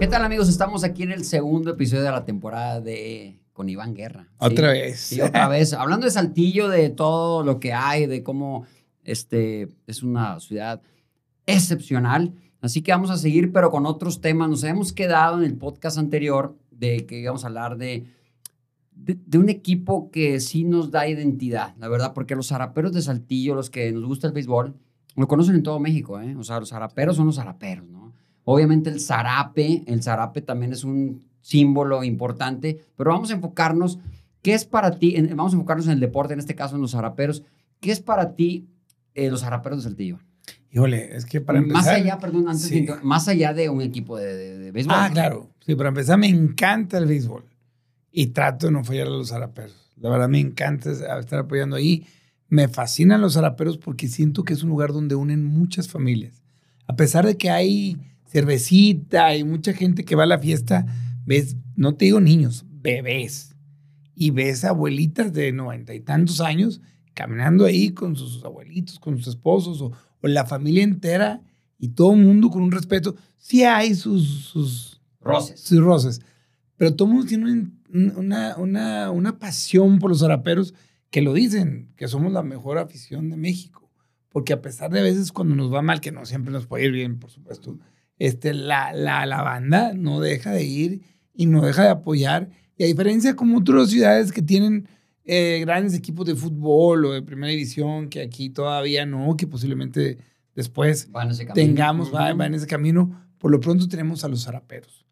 ¿Qué tal amigos? Estamos aquí en el segundo episodio de la temporada de con Iván Guerra. ¿sí? Otra vez. Sí, otra vez. Hablando de Saltillo, de todo lo que hay, de cómo este, es una ciudad excepcional. Así que vamos a seguir, pero con otros temas. Nos habíamos quedado en el podcast anterior de que íbamos a hablar de, de, de un equipo que sí nos da identidad, la verdad, porque los zaraperos de Saltillo, los que nos gusta el béisbol, lo conocen en todo México, ¿eh? O sea, los zaraperos son los zaraperos, ¿no? Obviamente el zarape, el zarape también es un símbolo importante, pero vamos a enfocarnos, ¿qué es para ti? En- vamos a enfocarnos en el deporte, en este caso en los zaraperos. ¿Qué es para ti eh, los zaraperos de Saltillo? Híjole, es que para empezar. más allá, perdón, antes Sí. de más allá de un equipo de, de- de béisbol. Ah, claro. Sí, para empezar, me encanta el béisbol. Y trato de no fallar a los zaraperos. La verdad, me encanta estar apoyando ahí. Me fascinan los zaraperos porque siento que es un lugar donde unen muchas familias. A pesar de que hay cervecita y mucha gente que va a la fiesta, ves, no te digo niños, bebés. Y ves abuelitas de noventa y tantos años caminando ahí con sus abuelitos, con sus esposos o, o la familia entera y todo el mundo con un respeto. Sí hay sus, sus, Roces. sus roces, pero todo el mundo tiene un- una, una, una pasión por los zaraperos que lo dicen, que somos la mejor afición de México. Porque a pesar de a veces cuando nos va mal, que no siempre nos puede ir bien, por supuesto, este, la, la, la banda no deja de ir y no deja de apoyar. Y a diferencia como otras ciudades que tienen eh, grandes equipos de fútbol o de primera división, que aquí todavía no, que posiblemente después tengamos, va, va en ese camino, por lo pronto tenemos a los zaraperos.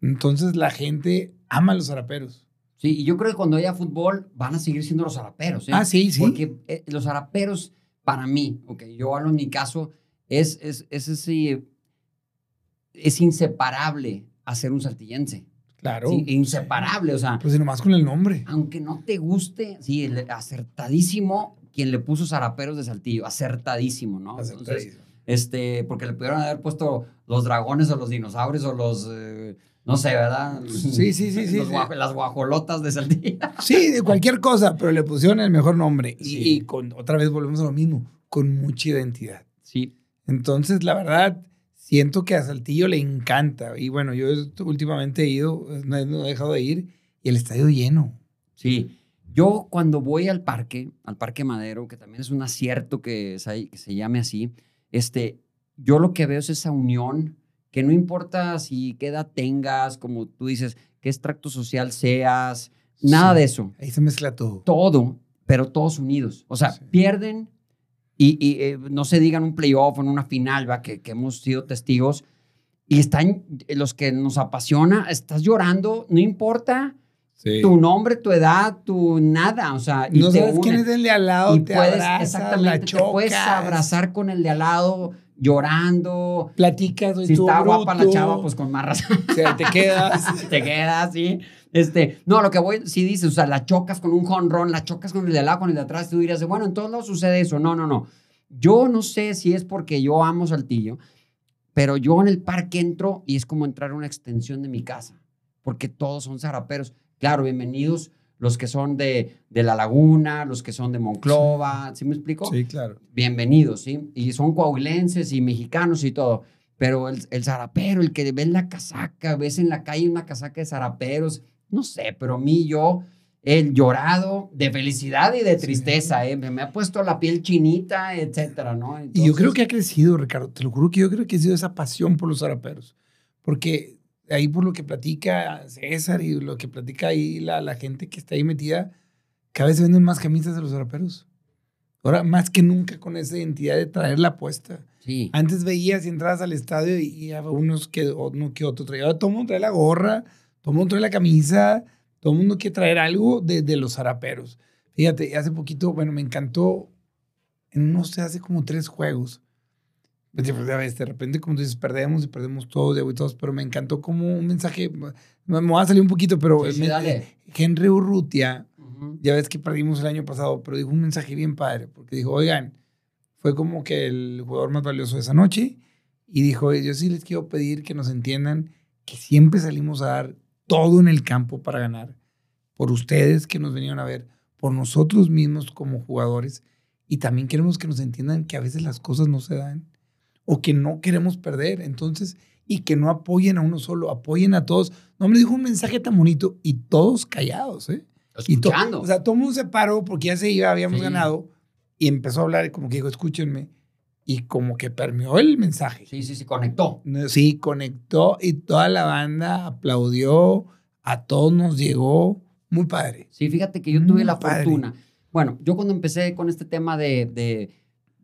Entonces la gente ama a los zaraperos. Sí, y yo creo que cuando haya fútbol van a seguir siendo los zaraperos. ¿eh? Ah, sí, sí. Porque eh, los zaraperos, para mí, ok, yo hablo en mi caso, es, es, es, ese- es inseparable a ser un saltillense. Claro. Sí, inseparable, o sea, Pues y nomás con el nombre. aunque no te guste, sí, el- acertadísimo quien le puso zaraperos de Saltillo, acertadísimo, ¿no? Entonces, Acertadísimo. este, porque le pudieron haber puesto los dragones o los dinosaurios o los, eh, no sé, ¿verdad? Sí, sí, sí, sí, las guajolotas de Saltillo. Sí, de cualquier cosa, pero le pusieron el mejor nombre. Y, Sí. y con, otra vez volvemos a lo mismo, con mucha identidad. Sí, Entonces, la verdad, siento que a Saltillo le encanta. Y bueno, yo últimamente he ido, no he, no he dejado de ir, y el estadio lleno. Sí, yo cuando voy al parque, al Parque Madero, que también es un acierto que se, que se llame así, este, yo lo que veo es esa unión, que no importa si qué edad tengas, como tú dices, qué extracto social seas, nada Sí. de eso, Ahí se mezcla todo. todo, pero todos unidos. O sea, Sí. pierden y, y, eh, no se digan un playoff o en una final, ¿va? Que, que hemos sido testigos, y están eh, los que nos apasiona, estás llorando, no importa Sí. tu nombre, tu edad, tu nada, o sea, y no te sabes quién es el de al lado, y te puedes, abrazas, exactamente, te puedes abrazar con el de al lado, llorando. platicas, Si está guapa la bruto, chava, pues con más razón o sea, te quedas. te quedas, sí. Este, no, lo que voy, si dices, o sea, la chocas con un jonrón, la chocas con el de al lado, con el de atrás, tú dirías, bueno, en todos lados sucede eso. No, no, no. Yo no sé si es porque yo amo Saltillo, pero yo en el parque entro y es como entrar a una extensión de mi casa, porque todos son zaraperos. Claro, bienvenidos los que son de, de La Laguna, los que son de Monclova, ¿sí me explico? Sí, claro. bienvenidos, ¿sí? Y son coahuilenses y mexicanos y todo. Pero el, el zarapero, el que ves la casaca, ves en la calle una casaca de zaraperos, no sé, pero a mí yo, el llorado de felicidad y de Sí. tristeza, ¿eh? me, me ha puesto la piel chinita, etcétera, ¿no? Y yo creo que ha crecido, Ricardo. Te lo juro que yo creo que ha sido esa pasión por los zaraperos. Porque ahí por lo que platica César y lo que platica ahí la, la gente que está ahí metida, cada vez venden más camisas de los zaraperos. Ahora, más que nunca con esa identidad de traer la puesta. Sí, Antes veías y entrabas al estadio y, y había unos que uno que otro traía. Ahora todo el mundo trae la gorra, todo el mundo trae la camisa, todo el mundo quiere traer algo de, de los zaraperos. Fíjate, hace poquito, bueno, me encantó, en no sé, hace como tres juegos. Pues, ves, de repente, como tú dices, perdemos y perdemos todos, y todos, pero me encantó como un mensaje, me me va a salir un poquito, pero Sí, sí, me-. Henry Urrutia, Ujú. ya ves que perdimos el año pasado, pero dijo un mensaje bien padre, porque dijo, oigan, fue como que el jugador más valioso de esa noche, y dijo, yo sí les quiero pedir que nos entiendan que siempre salimos a dar todo en el campo para ganar, por ustedes que nos vinieron a ver, por nosotros mismos como jugadores, y también queremos que nos entiendan que a veces las cosas no se dan. o que no queremos perder. Entonces, y que no apoyen a uno solo, apoyen a todos. No me dijo un mensaje tan bonito y todos callados, ¿eh? Escuchando. o sea, todo el mundo se paró porque ya se iba, habíamos ganado y empezó a hablar y como que dijo, escúchenme. Y como que permeó el mensaje. Sí, sí, sí, conectó. Sí, conectó y toda la banda aplaudió, a todos nos llegó. Muy padre. Sí, fíjate que yo tuve la fortuna. Bueno, yo cuando empecé con este tema de, de,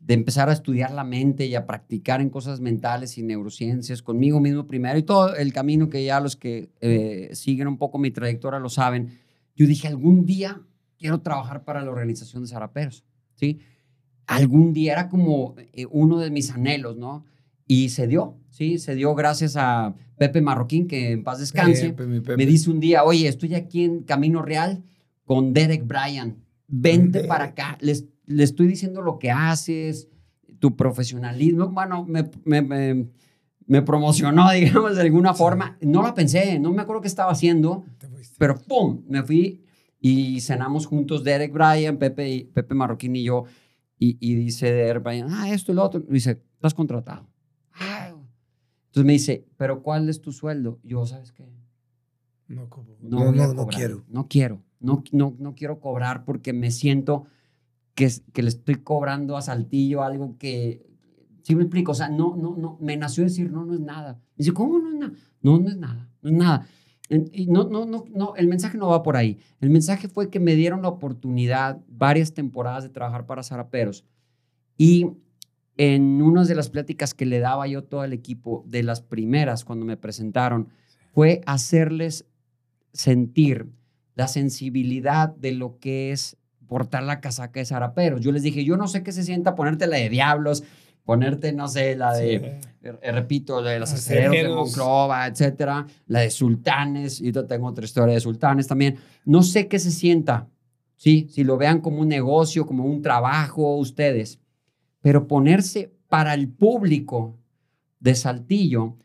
de, empezar a estudiar la mente y a practicar en cosas mentales y neurociencias conmigo mismo primero y todo el camino que ya los que eh, siguen un poco mi trayectoria lo saben, yo dije, algún día quiero trabajar para la organización de Zaraperos, ¿sí? Algún día era como eh, uno de mis anhelos, ¿no? Y se dio, ¿sí? Se dio gracias a Pepe Marroquín, que en paz descanse. Me dice un día, oye, estoy aquí en Camino Real con Derek Bryan. Vente para acá. Les, le estoy diciendo lo que haces, tu profesionalismo. Bueno, me, me, me, promocionó, digamos, de alguna forma. No lo pensé, no me acuerdo qué estaba haciendo, pero ¡pum! Me fui y cenamos juntos Derek Bryan, Pepe, Pepe Marroquín y yo. Y, y dice Derek Bryan, ah, esto y lo otro. dice, estás contratado. Entonces me dice, ¿pero cuál es tu sueldo? Yo, ¿sabes qué? No, no, no, no, quiero. No quiero. No, no, no quiero cobrar porque me siento que, que le estoy cobrando a Saltillo algo que, sí me explico, o sea, no, no, no, me nació decir, no, no es nada. Me dice, ¿cómo no es nada? No, no es nada, no es nada. Y no, no, no, no, el mensaje no va por ahí. El mensaje fue que me dieron la oportunidad varias temporadas de trabajar para Zaraperos. Y en una de las pláticas que le daba yo todo el equipo, de las primeras cuando me presentaron, fue hacerles sentir la sensibilidad de lo que es portar la casaca de zaraperos. Yo les dije, yo no sé qué se sienta ponerte la de diablos, ponerte, no sé, la de, eh, repito, la de los acereros de Monclova, etcétera, la de sultanes, y yo tengo otra historia de sultanes también. No sé qué se sienta, ¿sí? Si lo vean como un negocio, como un trabajo, ustedes pero ponerse para el público de Saltillo,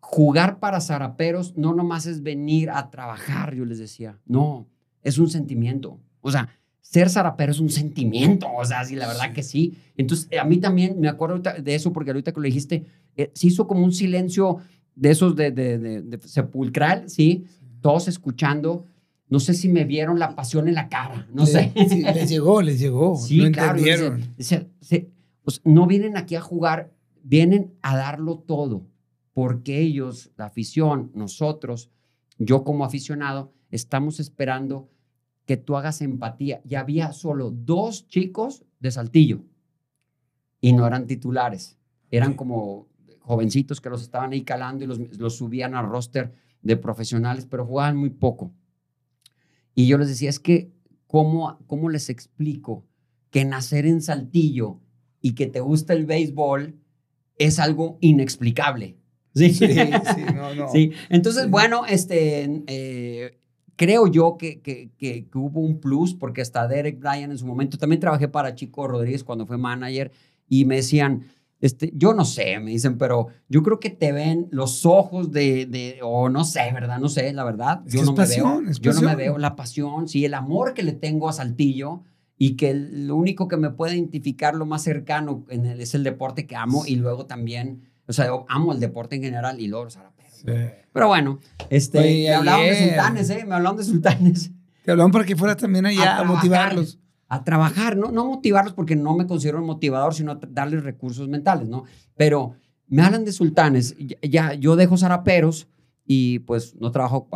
jugar para zaraperos no nomás es venir a trabajar, yo les decía, no, es un sentimiento. O sea, ser zarapero es un sentimiento, o sea, sí, la verdad que sí. Entonces, a mí también me acuerdo de eso porque ahorita que lo dijiste, eh, se hizo como un silencio de esos de, de, sepulcral, ¿sí? Todos escuchando. No sé si me vieron la pasión en la cara, no sé. les llegó, les llegó. Sí, no claro. Entendieron pues no vienen aquí a jugar, vienen a darlo todo, porque ellos, la afición, nosotros, yo como aficionado, estamos esperando que tú hagas empatía. Y había solo dos chicos de Saltillo y no eran titulares, eran como jovencitos que los estaban ahí calando y los, los subían al roster de profesionales, pero jugaban muy poco. Y yo les decía, es que, ¿cómo, cómo les explico que nacer en Saltillo y que te gusta el béisbol es algo inexplicable. Sí, sí, sí, no, no. sí. Entonces, bueno, este, eh, creo yo que, que, que, hubo un plus porque hasta Derek Bryan en su momento, también trabajé para Chico Rodríguez cuando fue manager y me decían, este, yo no sé, me dicen, pero yo creo que te ven los ojos de, de o no sé, ¿verdad? No sé, la verdad. yo no me veo. yo no me veo la pasión, sí, el amor que le tengo a Saltillo y que lo único que me puede identificar lo más cercano en el, es el deporte que amo y luego también, o sea, amo el deporte en general y luego Pero bueno, este, me hablaban de sultanes, ¿eh? Me hablaban de sultanes. Te hablaban para que fueras también allá a, motivarlos. A trabajar, no, no motivarlos porque no me considero un motivador, sino darles recursos mentales, ¿no? Pero me hablan de sultanes, ya, yo dejo zaraperos y pues no trabajo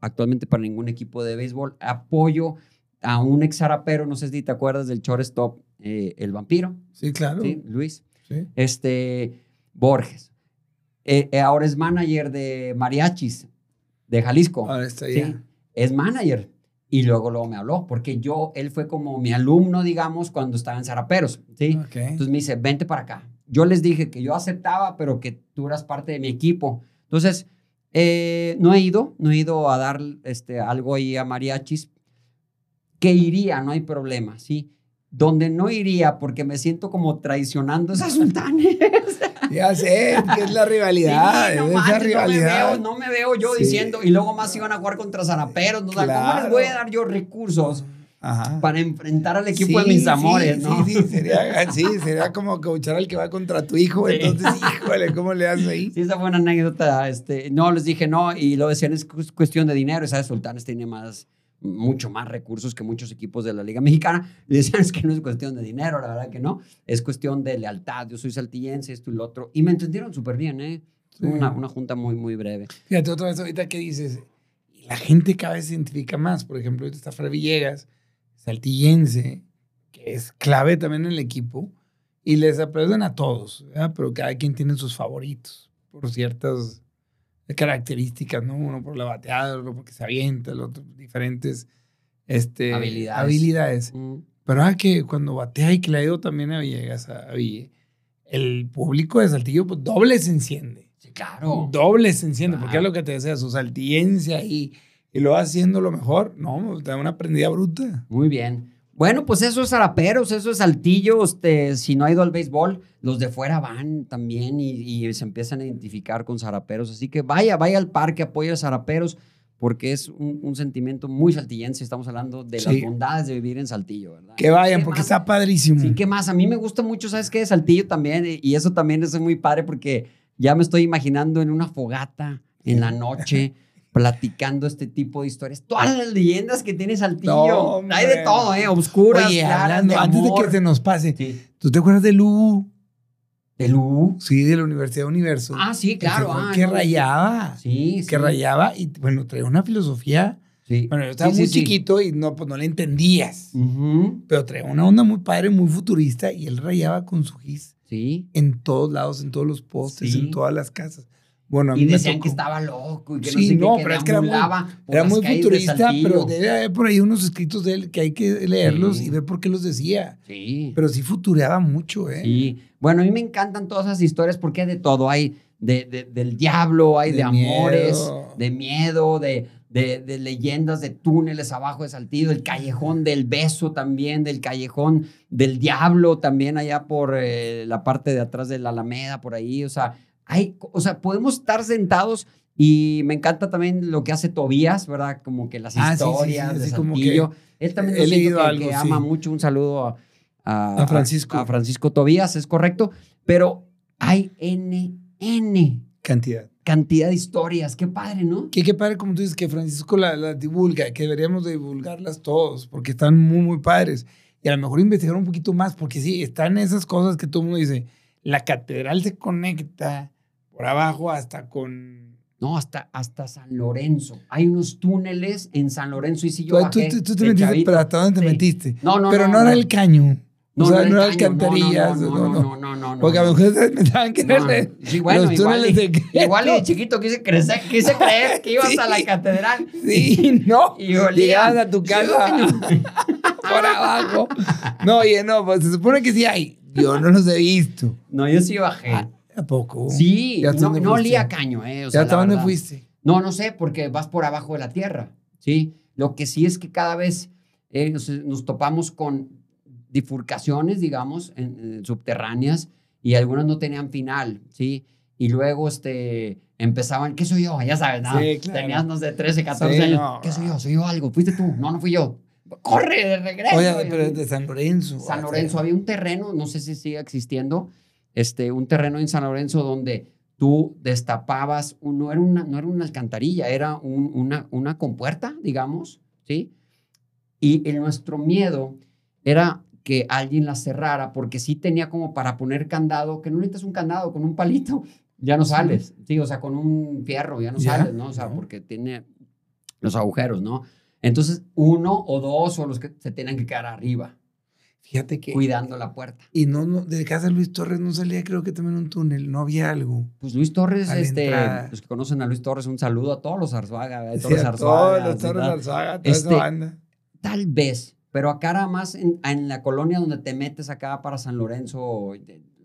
actualmente para ningún equipo de béisbol, apoyo a un ex zarapero, no sé si te acuerdas del shortstop, eh, el vampiro. Sí, claro. ¿Sí? Luis. Sí. Este, Borges. Eh, eh, ahora es manager de mariachis de Jalisco. Ahora está ya. Es manager. Y luego, luego me habló, porque yo, él fue como mi alumno, digamos, cuando estaba en Zaraperos, ¿sí? Entonces me dice, vente para acá. Yo les dije que yo aceptaba, pero que tú eras parte de mi equipo. Entonces, no he ido, no he ido a dar este, algo ahí a mariachis, que iría, no hay problema, ¿sí? Donde no iría porque me siento como traicionando a esas sultanes. Ya sé, que es la rivalidad. no, esa rivalidad. No, me veo, yo diciendo, y luego más iban a jugar contra zaraperos. ¿no? ¿Cómo les voy a dar yo recursos? Ajá. para enfrentar al equipo de mis amores, sí, ¿no? Sí, sería, sí, sería como coachar al que va contra tu hijo. Entonces, híjole, ¿cómo le haces ahí? Sí, esa fue una anécdota. Este, no, les dije no, y lo decían, es cu- cuestión de dinero. Y sabes, Sultanes tiene más, mucho más recursos que muchos equipos de la Liga Mexicana. Y decían, es que no es cuestión de dinero, la verdad que no. Es cuestión de lealtad. Yo soy saltillense, esto y lo otro. Y me entendieron súper bien, ¿eh? Sí. Una, una junta muy, muy breve. Fíjate, otra vez ahorita que dices, la gente cada vez se identifica más. Por ejemplo, ahorita está Fred Villegas, saltillense, que es clave también en el equipo, y les aplauden a todos, ¿verdad? pero cada quien tiene sus favoritos por ciertas características, ¿no? Uno por la bateada, otro porque se avienta, el otro diferentes este, Habilidades. habilidades. Mm. Pero ah, que cuando batea y que le ha ido también a Villegas, a, Ville, el público de Saltillo pues, doble se enciende. Sí, claro. Doble se enciende, porque es lo que te decía, su saltillense ahí y lo va haciendo lo mejor. No, te da una prendida bruta. Muy bien. Bueno, pues eso es Zaraperos, eso es Saltillo. Este, si no ha ido al béisbol, los de fuera van también y, y se empiezan a identificar con Zaraperos. Así que vaya, vaya al parque, apoya a Zaraperos, porque es un, un sentimiento muy saltillense. Estamos hablando de las bondades de vivir en Saltillo, ¿verdad? Que vayan, ¿Qué porque más? está padrísimo. Sí, ¿qué más? A mí me gusta mucho, ¿sabes qué? De Saltillo también, y- y eso también es muy padre porque ya me estoy imaginando en una fogata en la noche platicando este tipo de historias. Todas las leyendas que tiene Saltillo. No. Hay de todo, ¿eh? Oscuras, Oye, hablando, antes de que se nos pase, Sí. ¿tú te acuerdas de Lu? ¿De Lu? Sí, de la Universidad Universo. Ah, sí, claro. Que, ah, que no. rayaba. Sí, sí. Que rayaba y, bueno, traía una filosofía. Sí. Bueno, yo estaba Sí, muy sí, chiquito y no, pues no le entendías. Ujú. Pero traía una onda muy padre, muy futurista y él rayaba con su gis Sí. en todos lados, en todos los postes, en todas las casas. Bueno, a mí Y me decían que estaba loco y que no Sí, sé qué, no, que pero es que era muy- Era futurista, pero debe haber por ahí unos escritos de él que hay que leerlos Sí. y ver por qué los decía. Sí. Pero sí futureaba mucho, ¿eh? Sí. Bueno, a mí me encantan todas esas historias porque hay de todo. Hay de, de- del diablo, hay de, De amores, miedo. de miedo, de, de- de leyendas de túneles abajo de Saltillo, el callejón del beso también, del callejón del diablo también allá por eh, la parte de atrás de la Alameda, por ahí. O sea, hay, o sea, podemos estar sentados y me encanta también lo que hace Tobías, ¿verdad? Como que las Ah, sí, sí, sí, historias de como que. Él también he leído que, algo, que sí. ama mucho. Un saludo a, a- A Francisco. A, Francisco Tobías, es correcto. Pero hay N, N Cantidad. cantidad de historias. Qué padre, ¿no? Que qué padre, como tú dices, que Francisco las la divulga, que deberíamos de divulgarlas todos, porque están muy, muy padres. Y a lo mejor investigar un poquito más, porque sí, están esas cosas que todo el mundo dice. La catedral se conecta por abajo hasta con... No, hasta, hasta San Lorenzo. Hay unos túneles en San Lorenzo y si yo tú- bajé tú- tú te de metiste, chavito. pero ¿hasta dónde te Sí. metiste? No, no, pero no, no, era no. el caño. No, o sea, no, era el caño, no, alcantarillas. No, no, no, no, Porque a lo mejor ustedes pensaban que No, era no. Sí, bueno, los igual, túneles y, secretos. igual de chiquito quise crecer, quise creer que ibas Sí. a la catedral. Sí, no. Y Llegabas a tu casa por abajo. No, oye, no, pues se supone que sí hay. Yo no los he visto. No, yo sí bajé. Ah, ¿A poco? sí, ¿Y hasta no, no olía caño, ¿eh? O ¿Ya sea, hasta dónde fuiste? No, no sé, porque vas por abajo de la tierra, ¿sí? Lo que sí es que cada vez eh, nos, nos topamos con bifurcaciones, digamos, en- en subterráneas y algunas no tenían final, ¿sí? Y luego este, empezaban, ¿qué soy yo? Ya sabes, ¿no? Sí, claro. Tenías, no sé, 13, 14 Sí, años. no. ¿Qué soy yo? ¿Soy yo algo? ¿Fuiste tú? No, no fui yo. ¡Corre de regreso! Oye, pero de San Lorenzo. San Lorenzo, había un terreno, no sé si sigue existiendo, este, un terreno en San Lorenzo donde tú destapabas, un- no, era una, no era una alcantarilla, era un- una, una compuerta, digamos, ¿sí? Y el, nuestro miedo era que alguien la cerrara, porque sí tenía como para poner candado, que no necesitas un candado, con un palito, ya no sales, sí, o sea, con un fierro ya no sales, ¿no? O sea, porque tiene los agujeros, ¿no? Entonces, uno o dos o los que se tienen que quedar arriba Fíjate que. cuidando la puerta. Y no, no, de casa de Luis Torres no salía, creo que también un túnel, no había algo. Pues Luis Torres, A este, entrada. los que conocen a Luis Torres, un saludo a todos los Arzuaga, a Sí, todos los a Arzuaga, todos los Torres. Arzaga, toda Este, esa banda. Tal vez, pero acá era más en, en la colonia donde te metes acá para San Lorenzo,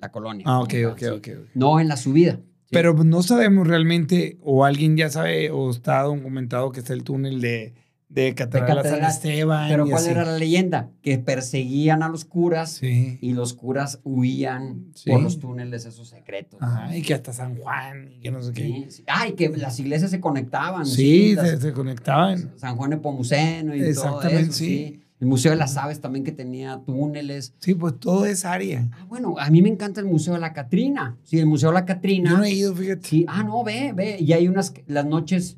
la colonia. Ah, ok, tal, ok, ok. No en la subida. sí. Pero no sabemos realmente, o alguien ya sabe, o está documentado que está el túnel de, de Catedral a San. Esteban. Pero ¿cuál así. era la leyenda? Que perseguían a los curas Sí. y los curas huían Sí. por los túneles esos secretos. Ajá, y que hasta San Juan, y que no sé qué. Sí. Ah, y que las iglesias se conectaban. Sí, las- se, se conectaban. San Juan Nepomuceno y todo eso, sí. sí. El Museo de las Aves también que tenía túneles. Sí, pues todo es área. Ah, bueno, a mí me encanta el Museo de la Catrina. Sí, el Museo de la Catrina. Yo no he ido, fíjate. Sí, ah, no, ve, ve. Y hay unas, las noches,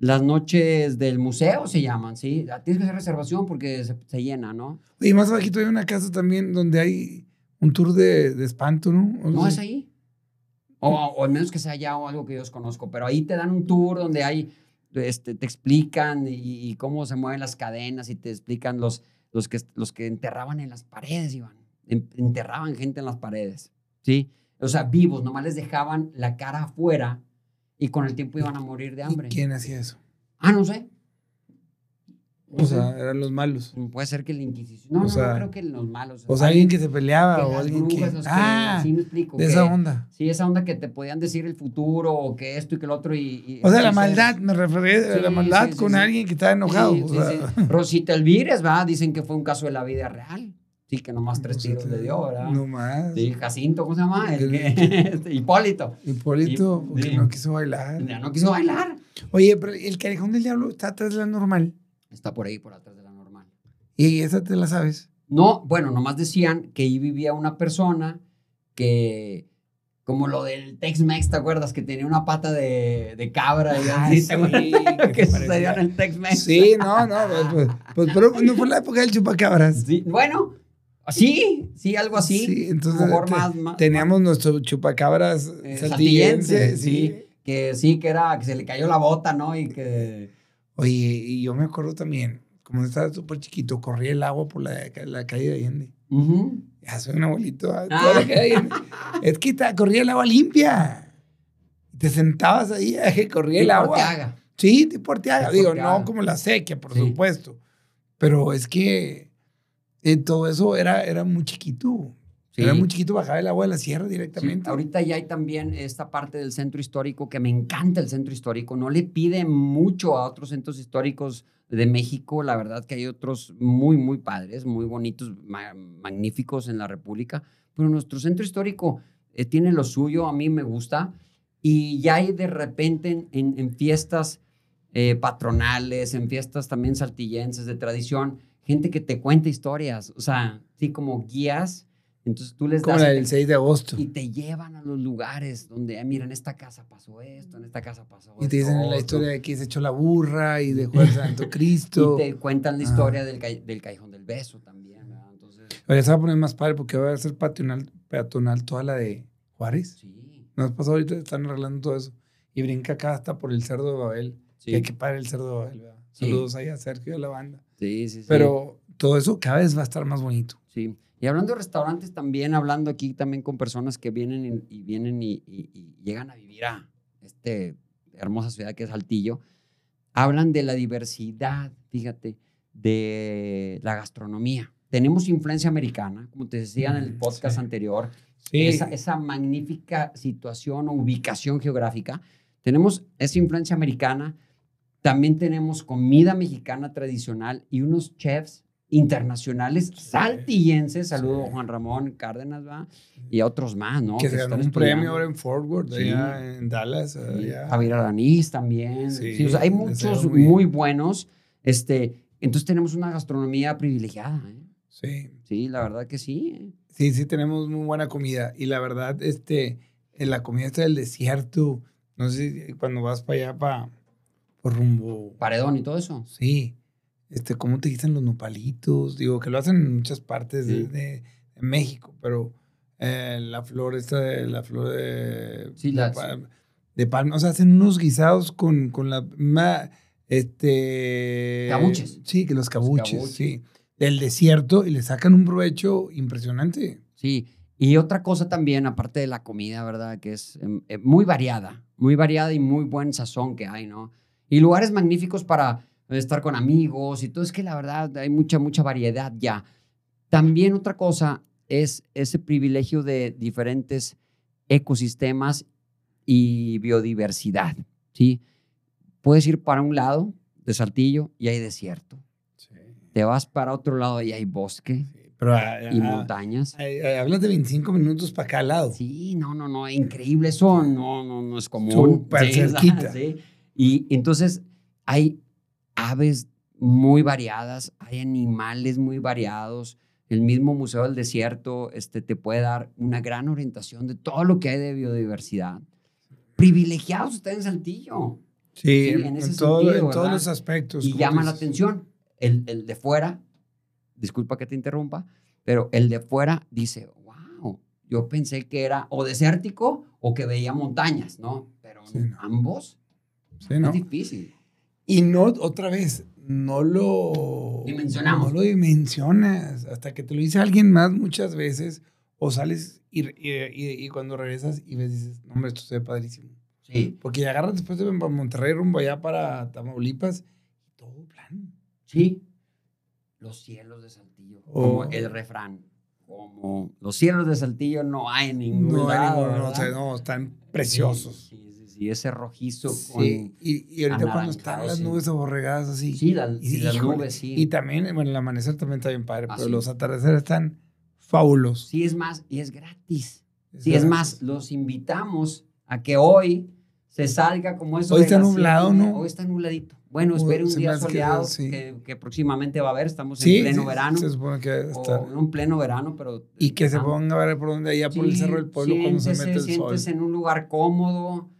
las noches del museo se llaman, ¿sí? Ah, Tienes que hacer reservación porque se, se llena, ¿no? Y más abajito hay una casa también donde hay un tour de, de espanto, ¿no? O No es ahí. O, o al menos que sea allá o algo que yo desconozco. Pero ahí te dan un tour donde hay, este, te explican y, y cómo se mueven las cadenas y te explican los, los, que, los que enterraban en las paredes, Iván. En- enterraban gente en las paredes, ¿sí? O sea, vivos, nomás les dejaban la cara afuera y con el tiempo iban a morir de ¿y hambre. ¿Quién hacía eso? Ah, no sé. No O sé. sea, eran los malos. Puede ser que la Inquisición. No, o no, sea, no creo que los malos. O sea, alguien que se que peleaba o alguien que... brujas, que- Ah, sí me explico. de que- esa onda. Sí, esa onda que te podían decir el futuro o que esto y que el otro y... y- O sea, la maldad, me referí a Sí, la maldad sí, sí, con alguien que estaba enojado. O sea. Rosita Elvires, ¿verdad? Dicen que fue un caso de la vida real. Sí, que nomás tres o sea, tiros le dio, ¿verdad? No más. Sí, Jacinto, ¿cómo se llama? El que- este, Hipólito. Hipólito, porque Sí. no quiso bailar. Ya no quiso bailar. Oye, pero el Callejón del Diablo está atrás de la normal. Está por ahí, por atrás de la normal. Y esa te la sabes. No, bueno, nomás decían que ahí vivía una persona que, como lo del Tex-Mex, ¿te acuerdas? Que tenía una pata de, de cabra. y Ah, así, sí, que que se sucedió en el Tex-Mex. Sí, no, no. Pues, pues, pues, pero no fue la época del chupacabras. Sí, bueno, sí, sí, algo así. Sí, entonces te- más, más- Teníamos nuestro chupacabras Eh, saltillense. sí. sí. que sí, que era, que se le cayó la bota, ¿no? Y que... Oye, y yo me acuerdo también, como estaba súper chiquito, corría el agua por la, la calle de Allende. Ujú. Ya soy un abuelito. ah, Ah. toda la calle de. Es que ta- corría el agua limpia. Te sentabas ahí, que corría el agua. Arteaga. Sí, tipo Arteaga. Digo, Arteaga. no como la sequía, por Sí. supuesto. Pero es que eh, todo eso era, era muy chiquito. Sí. Era muy chiquito, bajaba el agua de la sierra Sí, directamente. ahorita ya hay también esta parte del centro histórico que me encanta el centro histórico. No le pide mucho a otros centros históricos de México. La verdad que hay otros muy, muy padres, muy bonitos, ma- magníficos en la República. Pero nuestro centro histórico eh, tiene lo suyo, a mí me gusta. Y ya hay de repente en, en- en fiestas eh, patronales, en fiestas también saltillenses de tradición, gente que te cuenta historias. O sea, sí, como guías. Entonces tú les como das la del te- 6 de agosto. y te llevan a los lugares donde, ah, mira, en esta casa pasó esto, en esta casa pasó Y te esto, dicen la otro. historia de que se echó la burra y dejó el Santo Cristo. Y te cuentan la Ah. historia del, ca- del Callejón del Beso también, ¿verdad? Entonces, Oye, se va a poner más padre porque va a ser peatonal, peatonal toda la de Juárez. sí, ¿No has pasado ahorita? Están arreglando todo eso. Y brinca acá hasta por el cerdo de Babel. sí, Que qué padre el cerdo de Babel, ¿verdad? Sí. Saludos ahí a Sergio y a la banda. Sí, sí, sí. Pero todo eso cada vez va a estar más bonito. Sí. Y hablando de restaurantes también, hablando aquí también con personas que vienen y, y vienen y, y- y llegan a vivir a esta hermosa ciudad que es Saltillo, hablan de la diversidad, fíjate, de la gastronomía. Tenemos influencia americana, como te decía en el Mm, podcast sí. anterior, Sí. esa, esa magnífica situación o ubicación geográfica. Tenemos esa influencia americana, también tenemos comida mexicana tradicional y unos chefs internacionales saltillenses, saludo Sí. Juan Ramón Cárdenas, ¿va? Y a otros más, ¿no? que se están ganó un estudiando. premio ahora en Fort Worth, Sí. allá en Dallas. Sí, allá. Javier Aranís también. Sí, Sí, o sea, hay muchos muy buenos. Este, entonces tenemos una gastronomía privilegiada. ¿eh? Sí. Sí, la verdad que sí. ¿eh? Sí, sí, tenemos muy buena comida. Y la verdad, este, en la comida está del desierto, no sé si cuando vas para allá, para, por rumbo, Paredón y todo eso. sí, este, cómo te dicen los nopalitos, digo, que lo hacen en muchas partes de, Sí. de- de México, pero eh, la flor esta de, la flor de, Sí, de, pa- de palma, o sea, hacen unos guisados con, con la misma, este... Cabuches. Sí, que los cabuches, cabuches. sí. Del desierto y le sacan un provecho impresionante. Sí. Y otra cosa también, aparte de la comida, ¿verdad? Que es em, eh, muy variada, muy variada y muy buen sazón que hay, ¿no? Y lugares magníficos para estar con amigos y todo. Es que la verdad hay mucha, mucha variedad ya. También otra cosa es ese privilegio de diferentes ecosistemas y biodiversidad, ¿sí? Puedes ir para un lado de Saltillo y hay desierto. Te vas para otro lado y hay bosque Pero ah, y ah, montañas. hablas de 25 minutos para cada lado. Sí, no, no, no, increíble eso, no, no, no es común. Súper Sí, cerquita. sí. Y entonces hay aves muy variadas, hay animales muy variados. El mismo Museo del Desierto este, te puede dar una gran orientación de todo lo que hay de biodiversidad. Privilegiados está en Saltillo. Sí, en, todos los aspectos. Y llama la atención. El, el, de fuera, disculpa que te interrumpa, pero el de fuera dice, wow, yo pensé que era o desértico o que veía montañas, ¿no? Pero ambos es difícil. Y no, otra vez, no lo dimensionamos. No lo dimensionas hasta que te lo dice alguien más muchas veces o sales y, y, y, cuando regresas y ves, dices, no, hombre, esto se ve padrísimo. Sí. Porque agarras después de Monterrey rumbo allá para Tamaulipas y todo plano. Sí. Los cielos de Saltillo. Como oh. el refrán. Como los cielos de Saltillo no hay en ningún no lado. Hay ninguno, no, están preciosos. Sí, y ese rojizo. Sí, y, ahorita cuando están las nubes aborregadas así. Sí, y, las nubes, sí. Y también, bueno, el amanecer también está bien padre, pero los atardeceres están fabulosos. Sí, es más, y es gratis. sí, es más, los invitamos a que hoy se salga como eso. Hoy está nublado, ¿no? Hoy está nubladito. Bueno, espere un día soleado que, próximamente va a haber. Estamos en pleno verano. Se supone que está. un pleno verano, pero. Y que se ponga a ver por donde allá por el Cerro del Pueblo cuando se mete el sol. en un lugar cómodo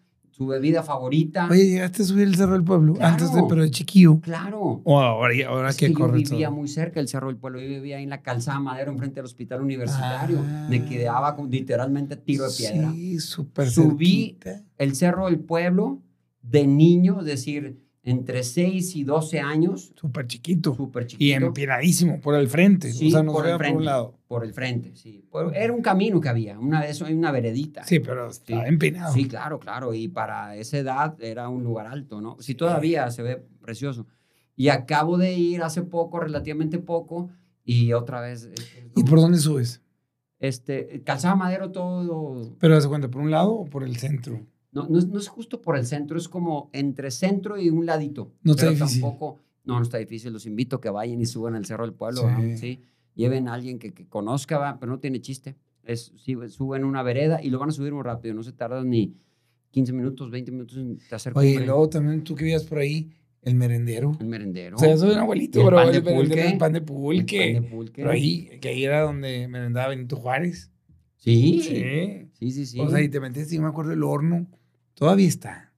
tu bebida favorita. Oye, llegaste a subir el Cerro del Pueblo antes de, pero de chiquillo. Claro. O ahora, ahora es que, Yo vivía muy cerca del Cerro del Pueblo. Yo vivía ahí en la calzada Madero, enfrente del hospital universitario. Me ah. quedaba literalmente tiro de piedra. Sí, súper Subí el Cerro del Pueblo de niño, es decir, entre 6 y 12 años. Súper chiquito. Súper chiquito. Y empinadísimo, por el frente. Sí, o sea, no por el frente. Por un lado. Por el frente, sí. era un camino que había, una vez hay una veredita. Sí, pero estaba empinado. Sí, claro, claro. Y para esa edad era un lugar alto, ¿no? Sí, todavía se ve precioso. Y acabo de ir hace poco, relativamente poco, y otra vez. ¿Y por dónde subes? Este, Calzada Madero todo. ¿Pero hace cuenta, por un lado o por el centro? No, no, es, justo por el centro, es como entre centro y un ladito. No está difícil. Tampoco, no, no está difícil. Los invito a que vayan y suban al Cerro del Pueblo. Sí. Lleven a alguien que, conozca, ¿va? pero no tiene chiste. Es, sí, suben una vereda y lo van a subir muy rápido. No se tardan ni 15 minutos, 20 minutos en hacer Oye, y luego también tú que vivías por ahí, el merendero. El merendero. O sea, eso es un abuelito, el pan de pulque. El pan de pulque. El pan de pulque. Pero ahí, que ahí era donde merendaba Benito Juárez. Sí. Sí. Sí, sí, sí. O sea, y te metes, yo me acuerdo, el horno todavía está.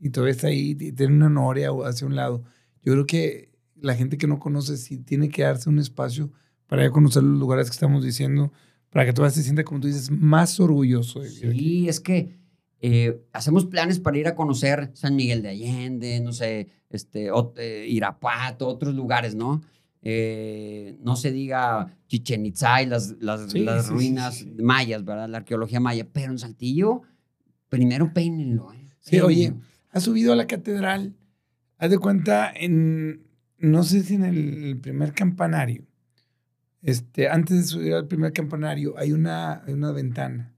Y todavía está ahí, tiene una noria hacia un lado. Yo creo que la gente que no conoce sí tiene que darse un espacio para ir a conocer los lugares que estamos diciendo, para que todavía se sienta, como tú dices, más orgulloso de vivir Sí, es que eh, hacemos planes para ir a conocer San Miguel de Allende, no sé, este, eh, Irapuato, otros lugares, ¿no? Eh, no se diga Chichen Itza y las, las, las ruinas mayas, ¿verdad? La arqueología maya, pero en Saltillo primero peínenlo. ¿eh? Sí, oye, ha subido a la catedral, haz de cuenta, en, no sé si en el primer campanario, este, antes de subir al primer campanario hay una, una ventana.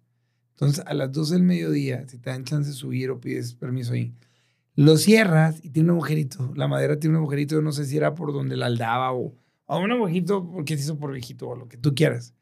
Entonces, a las 12 del mediodía, si te dan chance de subir o pides permiso ahí, lo cierras y tiene un agujerito. La madera tiene un agujerito, yo no sé si era por donde la aldaba o, o un agujerito porque se hizo por viejito o lo que tú quieras.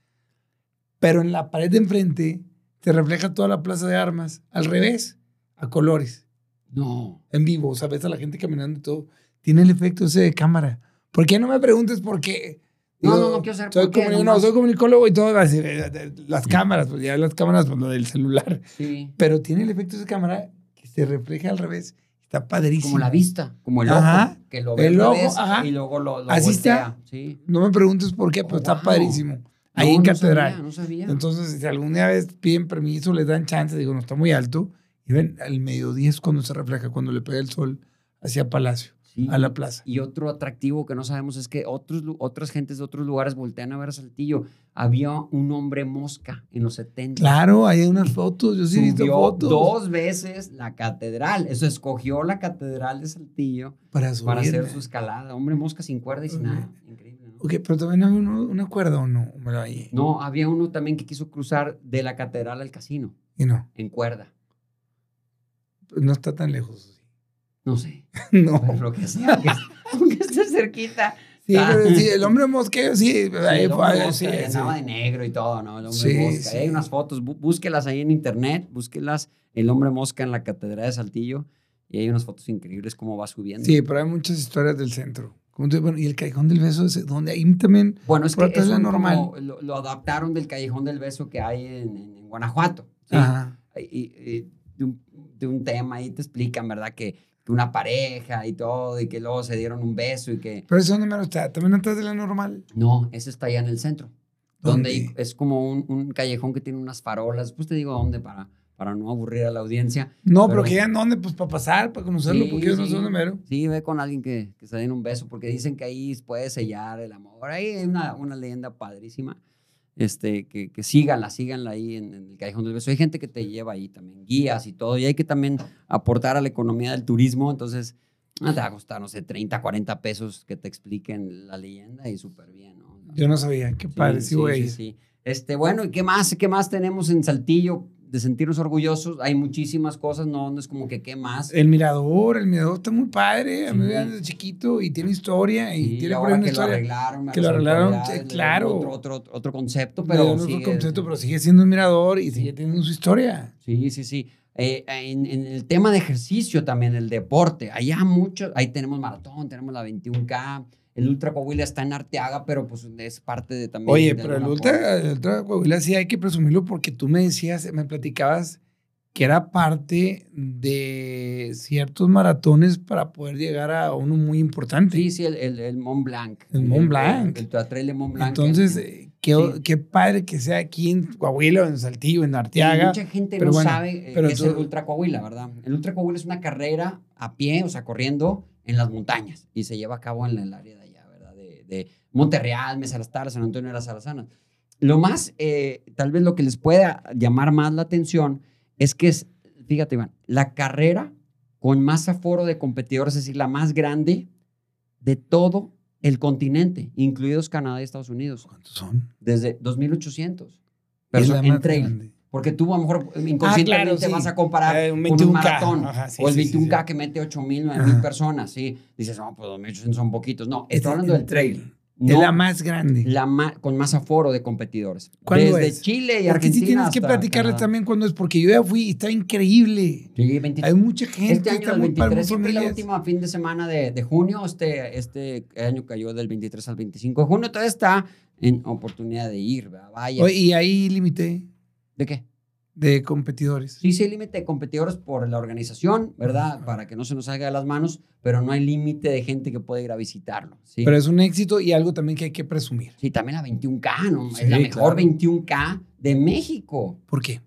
Pero en la pared de enfrente te refleja toda la plaza de armas al revés, a colores. No. En vivo, o sea, ves a la gente caminando y todo. Tiene el efecto ese de cámara. ¿Por qué no me preguntes por qué? no, no, no quiero saber soy por qué. No, soy comunicólogo y todo. Eh, las cámaras, pues ya las cámaras, pues lo del celular. Sí. Pero tiene el efecto de cámara que se refleja al revés. Está padrísimo. Como la vista, como el ojo. Que lo ve el ojo, y luego lo, lo Así está. Sí. No me preguntes por qué, pero está oh, padrísimo ahí en catedral. Entonces, si algún día piden permiso, les dan chance, digo, no está muy alto, y ven, al mediodía es cuando se refleja, cuando le pega el sol hacia Palacio, a la plaza. Y otro atractivo que no sabemos es que otros, otras gentes de otros lugares voltean a ver a Saltillo. Había un hombre mosca en los 70. Claro, hay unas fotos, yo sí he visto fotos. dos veces la catedral. Eso escogió la catedral de Saltillo para, para hacer su escalada. Hombre mosca sin cuerda y sin nada. Increíble. Ok, pero también había una cuerda o no. No, había uno también que quiso cruzar de la catedral al casino. Y no. En cuerda. No está tan lejos. No sé. no. Pero lo que sea, aunque esté cerquita. Sí, pero sí, el hombre mosqueo, sí. el hombre mosca, andaba de negro y todo, ¿no? El hombre mosca. Hay unas fotos, búsquelas ahí en internet, búsquelas. El hombre mosca en la catedral de Saltillo. Y hay unas fotos increíbles cómo va subiendo. Sí, pero hay muchas historias del centro ¿Cómo te- bueno, y el Callejón del Beso, es donde ahí también. Bueno, es que eso la normal. lo, lo adaptaron del Callejón del Beso que hay en, en- Guanajuato. ¿sí? Ajá. Y, y de, un, de un tema ahí te explican, ¿verdad? Que, que una pareja y todo, y que luego se dieron un beso y que... Pero eso dónde me está, también atrás de la normal. No, ese está allá en el centro. Donde es como un, un callejón que tiene unas farolas. Después te digo dónde para, para no aburrir a la audiencia. No, pero, que ya dónde, pues para pasar, para conocerlo, Sí, porque yo no sí. sé dónde mero. Sí, ve con alguien que, que se den un beso, porque dicen que ahí puede sellar el amor. Ahí hay una, una leyenda padrísima. Este, que, que síganla, síganla ahí en, en el Callejón del Beso. Hay gente que te lleva ahí también, guías y todo, y hay que también aportar a la economía del turismo. Entonces, no te va a costar, no sé, 30, 40 pesos que te expliquen la leyenda y súper bien, ¿no? Yo no sabía, qué padre, sí, güey. sí. Este, bueno, ¿y qué más, qué más tenemos en Saltillo de sentirnos orgullosos? Hay muchísimas cosas, no, no es como que qué más. El mirador, el mirador está muy padre. A mí me desde chiquito y tiene historia. Y Sí, tiene ahora una que lo historia. arreglaron, a que lo arreglaron, claro. Otro, otro, otro concepto, Pero no sigue- concepto, pero sigue siendo un mirador y sigue teniendo su historia. Sí, sí, sí. Eh, en, en el tema de ejercicio también, el deporte, allá mucho, ahí tenemos maratón, tenemos la 21K, el Ultra Coahuila está en Arteaga, pero pues es parte de también. Oye, de pero el Ultra, el Ultra Coahuila sí hay que presumirlo porque tú me decías, me platicabas que era parte de ciertos maratones para poder llegar a uno muy importante. Sí, sí, el, el, el Mont Blanc. El Mont Blanc. El, el, trail de Mont Blanc. Entonces, eh, qué, Sí. qué padre que sea aquí en Coahuila, en Saltillo, en Sí, Arteaga. mucha gente pero no bueno, sabe eh, pero qué es tú- el Ultra Coahuila, ¿verdad? El Ultra Coahuila es una carrera a pie, o sea, corriendo en las montañas y se lleva a cabo en el área de allá. De, Monterreal, Mesa las San Antonio de las Alazanas. Lo más, eh, tal vez lo que les pueda llamar más la atención es que es, fíjate, Iván, la carrera con más aforo de competidores, es decir, la más grande de todo el continente, incluidos Canadá y Estados Unidos, ¿Cuántos son? desde 2800. Es Pero la en trail. Porque tú a lo mejor inconscientemente sí. vas a comparar Eh, un con un 21K, maratón ajá, sí, o el sí, sí, 21K sí. que mete 8 mil, 9 Ajá. mil personas, ¿sí? Dices, no, pues 2800 son poquitos. No, Es estoy hablando el del trail. Es No, la más grande. la ma- con más aforo de competidores. ¿Cuándo Desde es? Chile y Porque Argentina sí tienes que Canadá. también cuándo es, porque yo ya fui y está increíble. Sí, 23. Hay mucha gente. Este año, está el muy padre, 23, siempre la última fin de semana de, de junio. Este, este año cayó del 23 al 25 de junio. Todavía está en oportunidad de ir, ¿verdad? Vaya. Oye, y ahí límite ¿De qué? de competidores. Sí, sí hay límite de competidores por la organización, ¿verdad? Para que no se nos salga de las manos, pero no hay límite de gente que puede ir a visitarlo. Sí, Pero es un éxito y algo también que hay que presumir. sí también la 21K, ¿no? Sí, es la mejor claro. 21K de México ¿Por qué?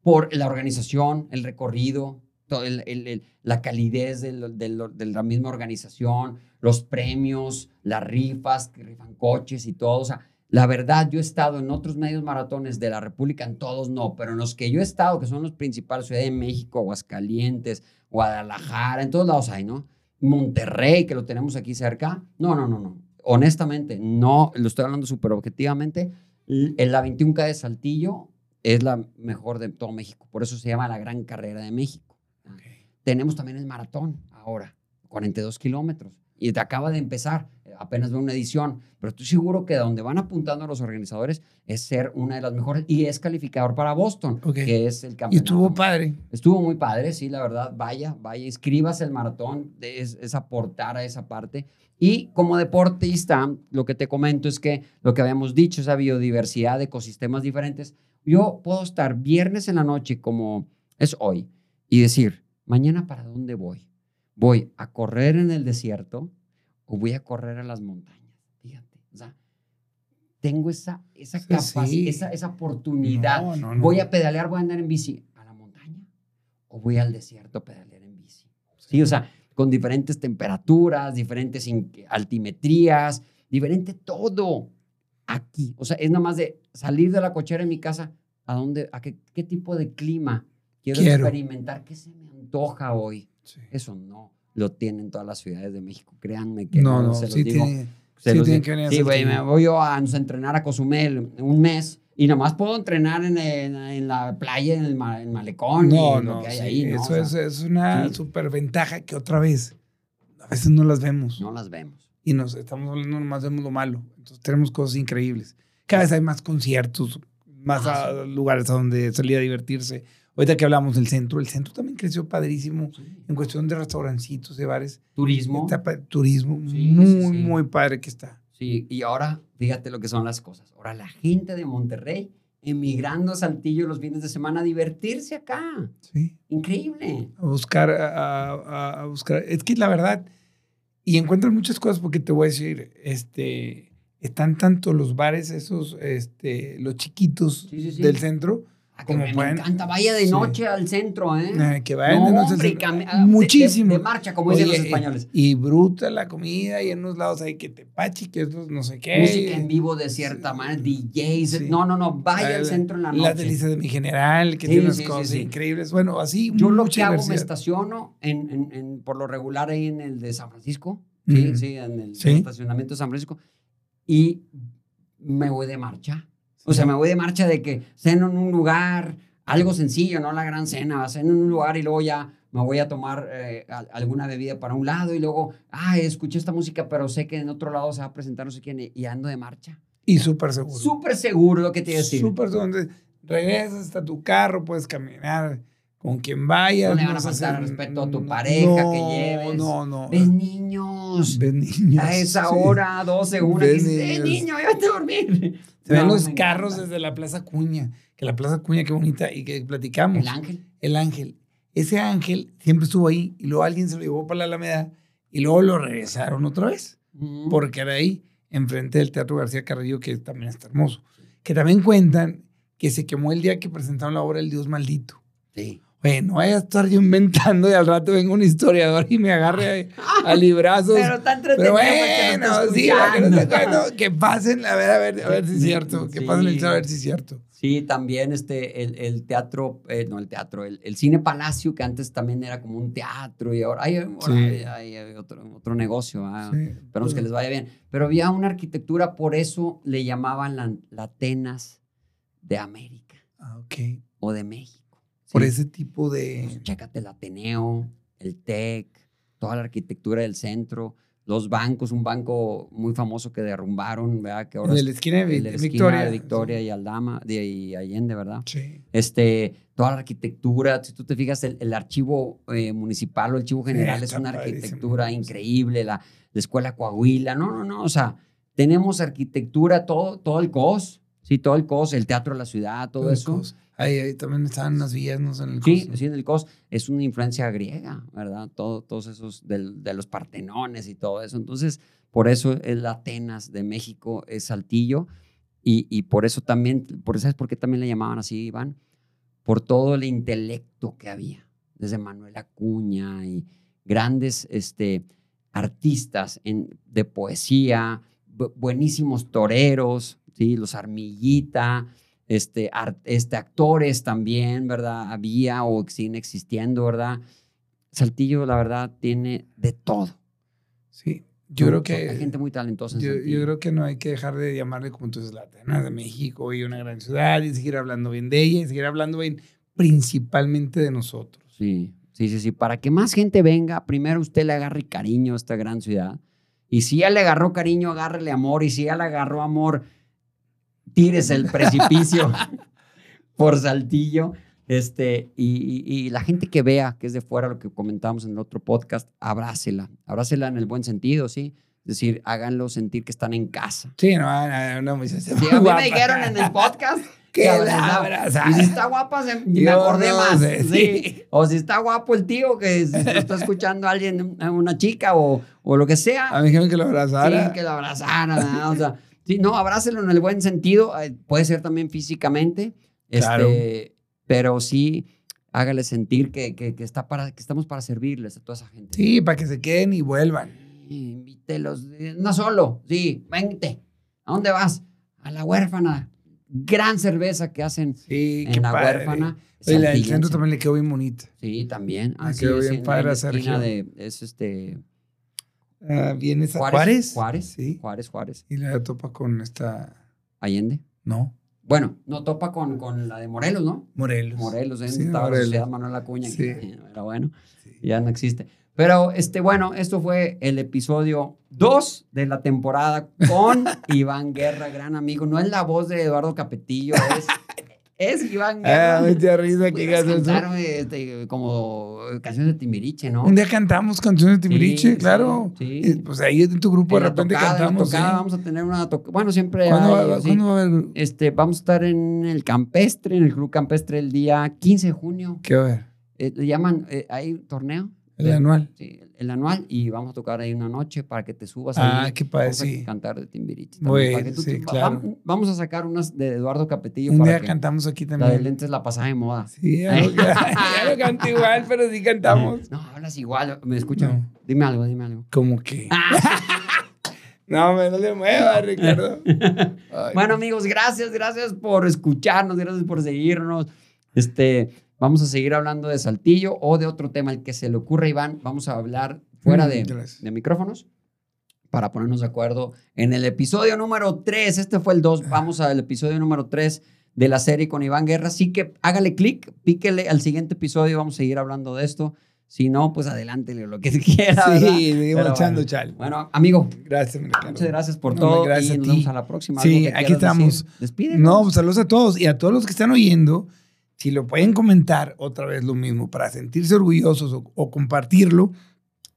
por la organización, el recorrido, el- el- el- la calidez del- de la misma organización, los premios, las rifas, que rifan coches y todo. O sea, la verdad, yo he estado en otros medios maratones de la República, en todos no, pero en los que yo he estado, que son los principales, Ciudad de México, Aguascalientes, Guadalajara, en todos lados hay, ¿no? Monterrey, que lo tenemos aquí cerca. No, no, no, no. Honestamente, no, lo estoy hablando súper objetivamente. En la 21K de Saltillo es la mejor de todo México. Por eso se llama la Gran Carrera de México. Tenemos también el maratón ahora, 42 kilómetros. Y te acaba de empezar, apenas veo una edición, pero estoy seguro que donde van apuntando los organizadores es ser una de las mejores y es calificador para Boston, que es el Y campeonato. estuvo padre. Estuvo muy padre, sí, la verdad. Vaya, vaya, inscríbase el maratón, es, es aportar a esa parte. Y como deportista, lo que te comento es que lo que habíamos dicho, esa biodiversidad de ecosistemas diferentes, yo puedo estar viernes en la noche como es hoy y decir, mañana para dónde voy? ¿Voy a correr en el desierto o voy a correr a las montañas? Fíjate, o sea, tengo esa, esa Sí, capacidad, sí. esa, esa oportunidad. No, no, no. ¿Voy a pedalear, voy a andar en bici a la montaña? ¿O voy al desierto a pedalear en bici? Sí, o sea, con diferentes temperaturas, diferentes altimetrías, diferente todo aquí. O sea, es nada más de salir de la cochera en mi casa, ¿a dónde, a qué, qué tipo de clima quiero, Quiero. experimentar? ¿Qué se me antoja hoy? Sí. Eso no lo tienen todas las ciudades de México. Créanme que No, no, no, se los sí digo. tiene. Se sí los tienen digo. que venir a Sí, güey, me voy yo a, sé, entrenar a Cozumel un mes y nomás puedo entrenar en, en- en la playa, en el ma- en malecón No, y lo no, que hay sí, ahí, ¿no? eso O sea, es, es una superventaja que otra vez a veces no las vemos. No las vemos. Y nos estamos hablando nomás vemos lo malo. Entonces tenemos cosas increíbles. Cada vez hay más conciertos más Ah, a lugares a donde salir a divertirse. Ahorita que hablamos del centro, el centro también creció padrísimo en cuestión de restaurancitos, de bares, Turismo. Está pa- turismo, Sí, muy, sí, sí. muy padre que está. Sí, y ahora, fíjate lo que son las cosas. Ahora la gente de Monterrey emigrando a Saltillo los fines de semana a divertirse acá. Sí. Increíble. a buscar, a, a- a buscar. Es que la verdad, y encuentras muchas cosas porque te voy a decir, este, están tanto los bares esos, este, los chiquitos Sí, sí, sí. del centro, Ah, que me pueden- encanta. Vaya de Sí. noche al centro, ¿eh? eh, que vayan no, de noche al hombre, centro. ah, muchísimo. De, de marcha, como dicen los españoles. Y bruta la comida y en unos lados hay que tepachi, que estos no sé qué. Música en vivo de cierta manera, DJs. Sí. No, no, no. Vaya al centro en la noche. Las delicias de mi general, que tiene unas cosas increíbles. Bueno, así. Yo lo que hago, me estaciono en, en- en- por lo regular ahí en el de San Francisco. Sí, sí, en el estacionamiento de San Francisco. Y me voy de marcha. O sea, me voy de marcha de que ceno en un lugar, algo sencillo, no la gran cena, ceno en un lugar y luego ya me voy a tomar eh, al- alguna bebida para un lado y luego, ah, escuché esta música, pero sé que en otro lado se va a presentar no sé quién y- ando de marcha. Y súper seguro. Súper seguro lo que te iba a decir. Súper seguro. Regresas hasta tu carro, puedes caminar con quien vayas. No le van a faltar hacen- respeto a tu no, pareja que lleves. No, no. ¿Ves niños? Ves niños. A esa sí. hora, 12, una, que Ves dices, ¡eh, niño, vete a dormir! Se ven No, los carros encanta. desde la Plaza Cuña. Que la Plaza Cuña, qué bonita. Y que platicamos. El ángel. El ángel. Ese ángel siempre estuvo ahí y luego alguien se lo llevó para la Alameda y luego lo regresaron otra vez. Ujú. porque era ahí, enfrente del Teatro García Carrillo, que también está hermoso. Que también cuentan que se quemó el día que presentaron la obra El Dios Maldito. Sí. Oye, no vaya a estar yo inventando y al rato venga un historiador y me agarre a, a librazos. Pero está Pero entretenido no bueno, está sí, que, que pasen, a ver, a ver, a ver si es cierto. Que sí. pasen a ver si es cierto. Sí, también este, el, el teatro, eh, no el teatro, el, el cine Palacio, que antes también era como un teatro y ahora hay, ahora Sí. hay- hay- hay otro, otro negocio. ah, Sí. Esperemos que les vaya bien. Pero había una arquitectura, por eso le llamaban la, la Atenas de América Ah, ok. o de México. Por ese tipo de... Pues, chécate el Ateneo, el TEC, toda la arquitectura del centro, los bancos, un banco muy famoso que derrumbaron, ¿verdad? Que ahora de la esquina de, de la esquina Victoria. de Victoria y Aldama, de y Allende, ¿verdad? Sí. Este, toda la arquitectura, si tú te fijas, el, el archivo eh, municipal o el archivo general es una padrísimo. arquitectura increíble, la, la escuela Coahuila, no, no, no, o sea, tenemos arquitectura, todo, todo el COS, sí, todo el COS, el Teatro de la Ciudad, todo Todo el eso. cos. Ahí, ahí también estaban unas villas, ¿no? En el Sí, cos. sí, en el COS es una influencia griega, ¿verdad? Todo, todos esos del- de los partenones y todo eso. Entonces, por eso es la Atenas de México, es Saltillo. Y, y por eso también, por, ¿sabes por qué también le llamaban así, Iván? Por todo el intelecto que había, desde Manuel Acuña y grandes este, artistas en, de poesía, bu- buenísimos toreros, ¿sí? los Armillita, este, ar- este, actores también, ¿verdad? Había o siguen existiendo, ¿verdad? Saltillo, la verdad, tiene de todo. Sí. Yo creo que... Hay gente muy talentosa en Yo, creo que no hay que dejar de llamarle como tú dices, la Atenas de México y una gran ciudad y seguir hablando bien de ella y seguir hablando bien principalmente de nosotros. Sí, sí, sí, sí. Para que más gente venga, primero usted le agarre cariño a esta gran ciudad. Y si ya le agarró cariño, agárrele amor. Y si ya le agarró amor, tírese el precipicio por Saltillo. Este, y, y- y la gente que vea, que es de fuera, lo que comentamos en el otro podcast, abrácela. Abrácela en el buen sentido, ¿sí? Es decir, háganlo sentir que están en casa. Sí, no, no, no, me Sí, a mí me dijeron en el podcast Que la abrazara. Y si está guapa, se- me acordé no más. sé, sí. sí. O si está guapo el tío, que si está escuchando alguien, una chica o, o lo que sea, A mí dijeron que lo abrazara. sí, que lo abrazara. ¿no? O sea, sí, no, abrácelo en el buen sentido. eh, Puede ser también físicamente. Claro. Este, pero sí, hágale sentir que, que, que está para, que estamos para servirles a toda esa gente. Sí, para que se queden y vuelvan. Invítelos. eh, No solo, sí, vente. ¿A dónde vas? A la huérfana. Gran cerveza que hacen Sí, en la padre. huérfana. Oye, Saltillense. centro también le quedó bien bonita. Sí, también. Así quedó es, bien en- padre a Sergio. de- es este. Ah, ¿Viene esa Juárez. Juárez? Juárez. Sí. Juárez, Juárez. Y la topa con esta... Allende. No, Bueno, no topa con, con la de Morelos, ¿no? Morelos. Morelos, ¿eh? Sí, Estaba la Morelos. Sociedad Manuel Acuña. Sí. Era bueno. Sí. Ya no existe. Pero, este, bueno, esto fue el episodio 2 de la temporada con Iván Guerra, gran amigo. No es la voz de Eduardo Capetillo, es Es Iván Ah, Guerra. mucha risa que digas eso. este, como canciones de Timbiriche, ¿no? Un día cantamos canciones de Timbiriche, Sí, claro. sí. Y, Pues ahí en tu grupo En de repente tocada, cantamos. tocada ¿sí? vamos a tener una toc- Bueno, siempre ¿Cuándo, hay, va, sí. ¿Cuándo va a haber? Este, vamos a estar en el campestre, en el club campestre el día 15 de junio. ¿Qué va a haber? Eh, le llaman, eh, hay torneo. El Eh, anual. Sí, el anual y vamos a tocar ahí una noche para que te subas Ah, ahí. qué padre, Vamos a sí. cantar de Timbiriche. Muy también, para bien, que tú sí, claro. vam- Vamos a sacar unas de Eduardo Capetillo Un para día que cantamos aquí la de también. lentes la pasada de moda. Sí, ya no, ya no canto igual, pero sí cantamos. No, hablas igual. ¿Me escuchan? No. Dime algo, dime algo. Como que. No, me no le muevas, Ricardo. Ay, Bueno, amigos, gracias, gracias por escucharnos, gracias por seguirnos. Este, vamos a seguir hablando de Saltillo o de otro tema, el que se le ocurra, Iván. Vamos a hablar fuera Mm, de, de micrófonos para ponernos de acuerdo en el episodio número 3. Este fue el 2. Vamos al episodio número 3 de la serie con Iván Guerra. Así que hágale clic, píquele al siguiente episodio. Vamos a seguir hablando de esto. Si no, pues adelántele lo que quiera. Sí, seguimos echando chal. Bueno, amigo, Gracias, Ricardo. Muchas gracias por No, todo gracias y a nos ti. vemos a la próxima. Sí, ¿Algo que aquí estamos. decir? Despídenos. No, pues saludos a todos y a todos los que están oyendo. Si lo pueden comentar otra vez lo mismo para sentirse orgullosos o, o compartirlo,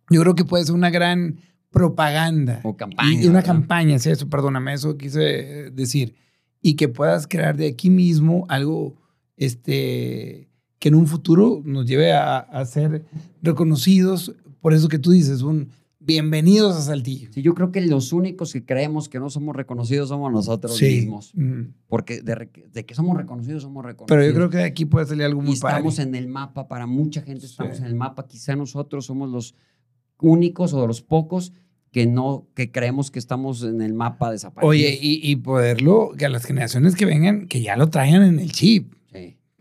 yo creo que puede ser una gran propaganda. O campaña, Y una campaña, sí, eso, perdóname, eso quise eh, decir. Y que puedas crear de aquí mismo algo este, que en un futuro nos lleve a, a ser reconocidos. Por eso que tú dices, un bienvenidos a Saltillo. Sí, yo creo que los únicos que creemos que no somos reconocidos somos nosotros Sí. mismos. Mm. Porque de, de que somos reconocidos, somos reconocidos. Pero yo creo que de aquí puede salir algo y muy padre. estamos en el mapa, para mucha gente estamos Sí. en el mapa. Quizá nosotros somos los únicos o los pocos que no, que creemos que estamos en el mapa desaparecidos. Oye, y, y poderlo, que a las generaciones que vengan, que ya lo traigan en el chip.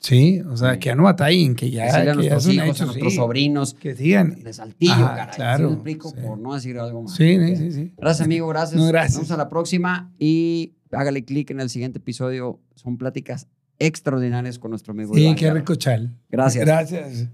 Sí. O sea, Sí. que ya no batallen, que ya, Decirle a que ya nuestros son hijos, a hechos, nuestros sí. sobrinos Que sigan. de Saltillo, Ajá, caray. claro, ¿Sí explico? sí. Por no decir algo más. Sí, sí, sí, sí. Gracias, amigo. Gracias. No, gracias. Nos vemos a la próxima y hágale clic en el siguiente episodio. Son pláticas extraordinarias con nuestro amigo. Sí, Iván qué rico chal. Gracias. Gracias.